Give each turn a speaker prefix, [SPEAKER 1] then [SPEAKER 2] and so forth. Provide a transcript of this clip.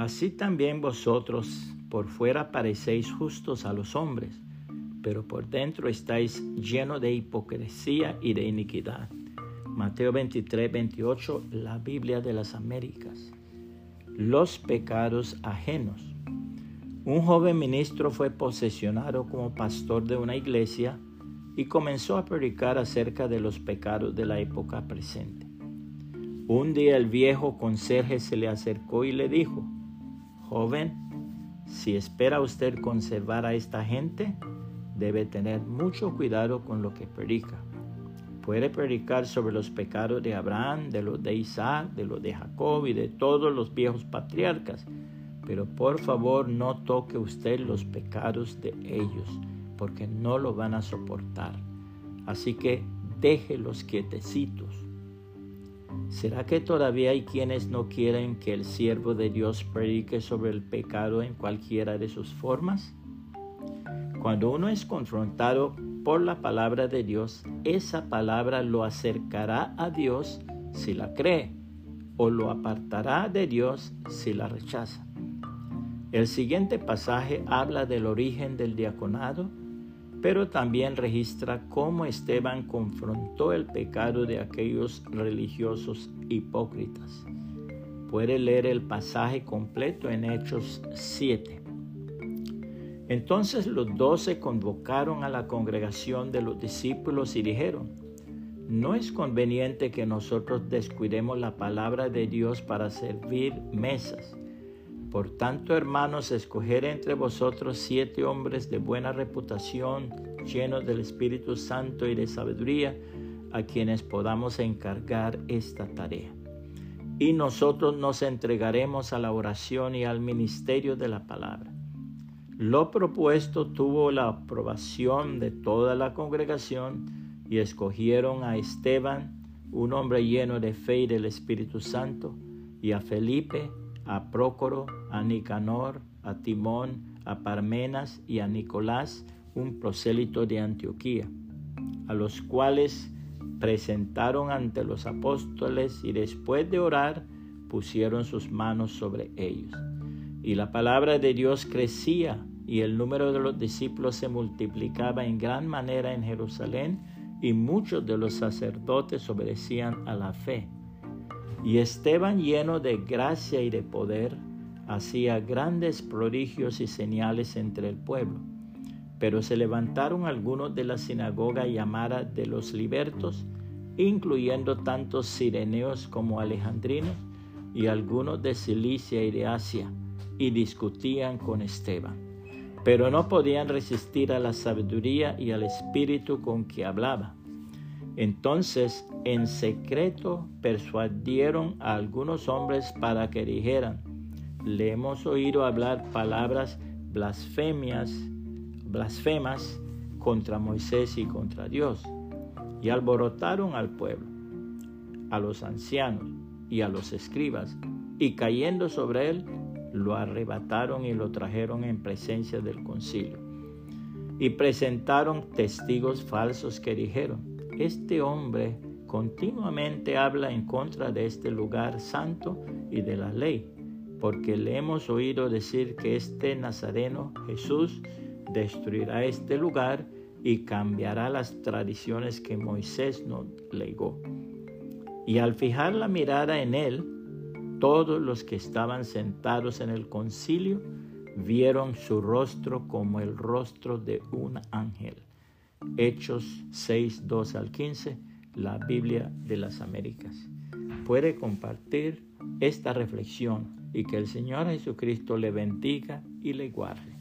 [SPEAKER 1] Así también vosotros por fuera parecéis justos a los hombres, pero por dentro estáis llenos de hipocresía y de iniquidad. Mateo 23, 28, la Biblia de las Américas. Los pecados ajenos. Un joven ministro fue posesionado como pastor de una iglesia y comenzó a predicar acerca de los pecados de la época presente. Un día el viejo conserje se le acercó y le dijo, Joven, si espera usted conservar a esta gente, debe tener mucho cuidado con lo que predica. Puede predicar sobre los pecados de Abraham, de los de Isaac, de los de Jacob y de todos los viejos patriarcas, pero por favor no toque usted los pecados de ellos, porque no lo van a soportar. Así que déjelos quietecitos ¿Será que todavía hay quienes no quieren que el siervo de Dios predique sobre el pecado en cualquiera de sus formas? Cuando uno es confrontado por la palabra de Dios, esa palabra lo acercará a Dios si la cree o lo apartará de Dios si la rechaza. El siguiente pasaje habla del origen del diaconado pero también registra cómo Esteban confrontó el pecado de aquellos religiosos hipócritas. Puede leer el pasaje completo en Hechos 7. Entonces los doce convocaron a la congregación de los discípulos y dijeron, no es conveniente que nosotros descuidemos la palabra de Dios para servir mesas por tanto, hermanos, escoger entre vosotros siete hombres de buena reputación, llenos del Espíritu Santo y de sabiduría, a quienes podamos encargar esta tarea. Y nosotros nos entregaremos a la oración y al ministerio de la palabra. Lo propuesto tuvo la aprobación de toda la congregación y escogieron a Esteban, un hombre lleno de fe y del Espíritu Santo, y a Felipe, a Prócoro, a Nicanor, a Timón, a Parmenas y a Nicolás, un prosélito de Antioquía, a los cuales presentaron ante los apóstoles y después de orar pusieron sus manos sobre ellos. Y la palabra de Dios crecía y el número de los discípulos se multiplicaba en gran manera en Jerusalén y muchos de los sacerdotes obedecían a la fe. Y Esteban lleno de gracia y de poder, hacía grandes prodigios y señales entre el pueblo. Pero se levantaron algunos de la sinagoga llamada de los libertos, incluyendo tantos sireneos como alejandrinos y algunos de Cilicia y de Asia, y discutían con Esteban. Pero no podían resistir a la sabiduría y al espíritu con que hablaba entonces en secreto persuadieron a algunos hombres para que dijeran, le hemos oído hablar palabras blasfemias, blasfemas contra Moisés y contra Dios. Y alborotaron al pueblo, a los ancianos y a los escribas, y cayendo sobre él, lo arrebataron y lo trajeron en presencia del concilio. Y presentaron testigos falsos que dijeron, este hombre continuamente habla en contra de este lugar santo y de la ley, porque le hemos oído decir que este Nazareno Jesús destruirá este lugar y cambiará las tradiciones que Moisés nos legó. Y al fijar la mirada en él, todos los que estaban sentados en el concilio vieron su rostro como el rostro de un ángel. Hechos 6, 2 al 15, la Biblia de las Américas. Puede compartir esta reflexión y que el Señor Jesucristo le bendiga y le guarde.